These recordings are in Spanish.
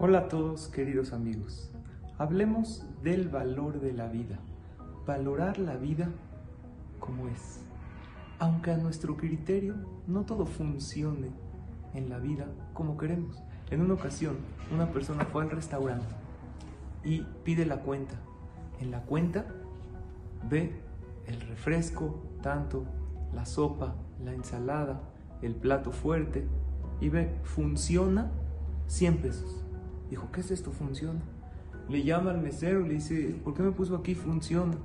Hola a todos queridos amigos. Hablemos del valor de la vida. Valorar la vida como es. Aunque a nuestro criterio no todo funcione en la vida como queremos. En una ocasión, una persona fue al restaurante y pide la cuenta. En la cuenta ve el refresco, tanto, la sopa, la ensalada, el plato fuerte y ve, funciona 100 pesos. Dijo, ¿qué es esto? Funciona. Le llama al mesero le dice, ¿por qué me puso aquí? Funciona.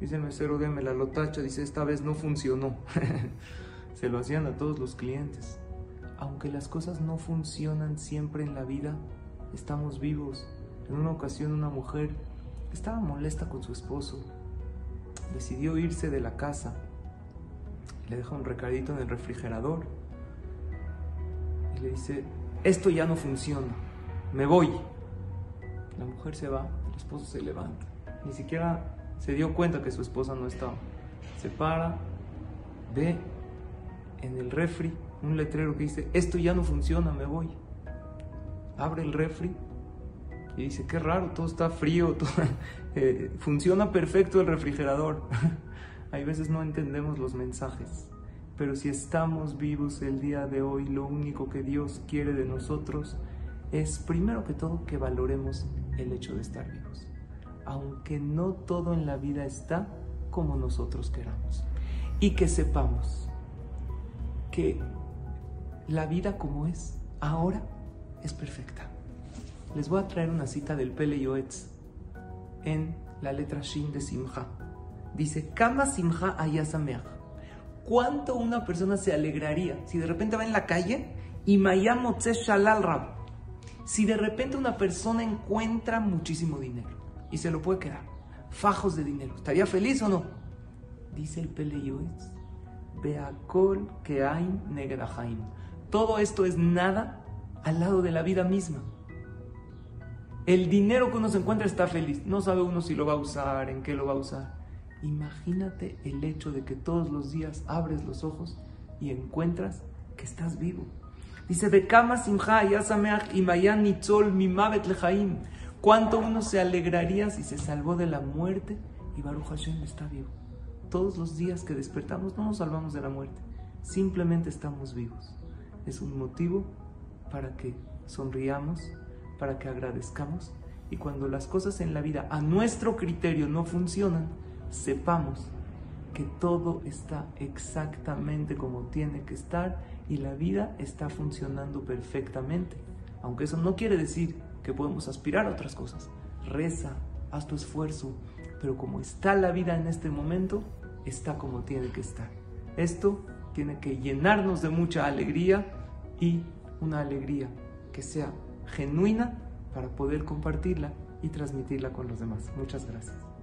Dice el mesero, démela, lo tacha. Dice, esta vez no funcionó. Se lo hacían a todos los clientes. Aunque las cosas no funcionan siempre en la vida, estamos vivos. En una ocasión una mujer estaba molesta con su esposo. Decidió irse de la casa. Le deja un recadito en el refrigerador. Y le dice, esto ya no funciona me voy. La mujer se va, el esposo se levanta. Ni siquiera se dio cuenta que su esposa no estaba. Se para, ve en el refri un letrero que dice, esto ya no funciona, me voy. Abre el refri y dice, qué raro, todo está frío, eh, funciona perfecto el refrigerador. Hay veces no entendemos los mensajes, pero si estamos vivos el día de hoy, lo único que Dios quiere de nosotros es primero que todo que valoremos el hecho de estar vivos, aunque no todo en la vida está como nosotros queramos, y que sepamos que la vida como es ahora es perfecta. Les voy a traer una cita del Pele Yoetz en la letra Shin de Simha. Dice, Kama Simha Ayasameach. ¿Cuánto una persona se alegraría si de repente va en la calle y Mayamotze Shalal Rab? Si de repente una persona encuentra muchísimo dinero y se lo puede quedar, fajos de dinero, ¿estaría feliz o no? Dice el Peleyuitz, Beakol que hay negrahaim. Todo esto es nada al lado de la vida misma. El dinero que uno se encuentra está feliz. No sabe uno si lo va a usar, en qué lo va a usar. Imagínate el hecho de que todos los días abres los ojos y encuentras que estás vivo. Dice, de Kama Simcha y Mayan Nitzol Mimavet Lejaim. ¿Cuánto uno se alegraría si se salvó de la muerte y Baruch Hashem está vivo? Todos los días que despertamos no nos salvamos de la muerte, simplemente estamos vivos. Es un motivo para que sonriamos, para que agradezcamos y cuando las cosas en la vida a nuestro criterio no funcionan, sepamos que todo está exactamente como tiene que estar y la vida está funcionando perfectamente. Aunque eso no quiere decir que podemos aspirar a otras cosas. Reza, haz tu esfuerzo, pero como está la vida en este momento, está como tiene que estar. Esto tiene que llenarnos de mucha alegría y una alegría que sea genuina para poder compartirla y transmitirla con los demás. Muchas gracias.